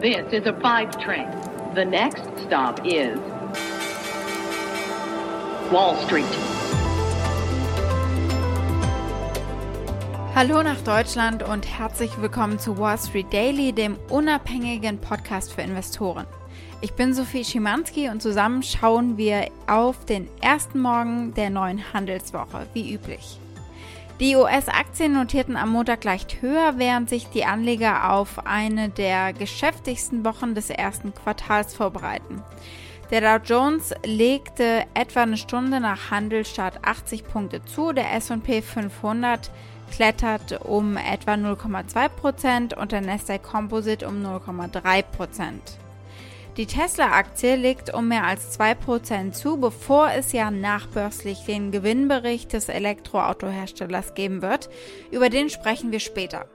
This is a five train. The next stop is Wall Street. Hallo nach Deutschland und herzlich willkommen zu Wall Street Daily, dem unabhängigen Podcast für Investoren. Ich bin Sophie Schimanski und zusammen schauen wir auf den ersten Morgen der neuen Handelswoche, wie üblich. Die US-Aktien notierten am Montag leicht höher, während sich die Anleger auf eine der geschäftigsten Wochen des ersten Quartals vorbereiten. Der Dow Jones legte etwa eine Stunde nach Handelstart 80 Punkte zu, der S&P 500 klettert um etwa 0,2% und der Nasdaq Composite um 0,3%. Die Tesla-Aktie legt um mehr als 2% zu, bevor es ja nachbörslich den Gewinnbericht des Elektroautoherstellers geben wird. Über den sprechen wir später.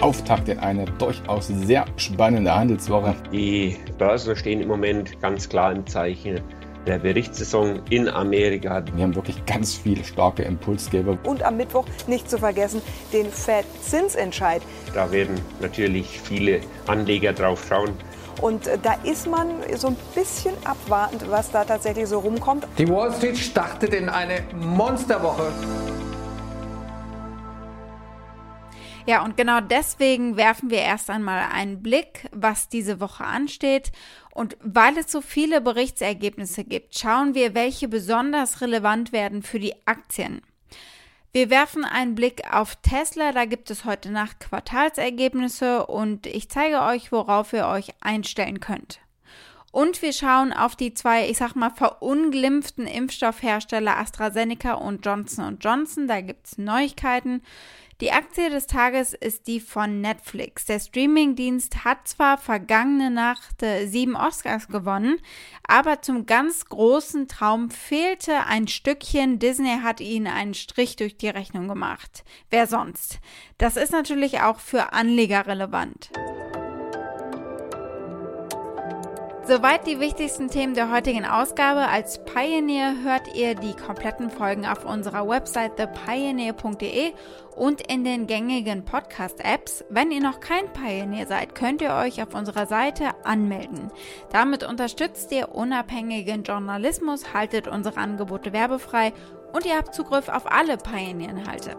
Auftakt in eine durchaus sehr spannende Handelswoche. Die Börsen stehen im Moment ganz klar im Zeichen der Berichtssaison in Amerika. Wir haben wirklich ganz viele starke Impulsgeber. Und am Mittwoch nicht zu vergessen den Fed-Zinsentscheid. Da werden natürlich viele Anleger drauf schauen. Und äh, da ist man so ein bisschen abwartend, was da tatsächlich so rumkommt. Die Wall Street startet in eine Monsterwoche. Ja, und genau deswegen werfen wir erst einmal einen Blick, was diese Woche ansteht. Und weil es so viele Berichtsergebnisse gibt, schauen wir, welche besonders relevant werden für die Aktien. Wir werfen einen Blick auf Tesla, da gibt es heute Nacht Quartalsergebnisse und ich zeige euch, worauf ihr euch einstellen könnt. Und wir schauen auf die zwei, ich sag mal, verunglimpften Impfstoffhersteller AstraZeneca und Johnson Johnson. Da gibt es Neuigkeiten. Die Aktie des Tages ist die von Netflix. Der Streamingdienst hat zwar vergangene Nacht äh, sieben Oscars gewonnen, aber zum ganz großen Traum fehlte ein Stückchen. Disney hat ihnen einen Strich durch die Rechnung gemacht. Wer sonst? Das ist natürlich auch für Anleger relevant. Soweit die wichtigsten Themen der heutigen Ausgabe. Als Pioneer hört ihr die kompletten Folgen auf unserer Website thepioneer.de und in den gängigen Podcast-Apps. Wenn ihr noch kein Pioneer seid, könnt ihr euch auf unserer Seite anmelden. Damit unterstützt ihr unabhängigen Journalismus, haltet unsere Angebote werbefrei und ihr habt Zugriff auf alle Pioneer-Inhalte.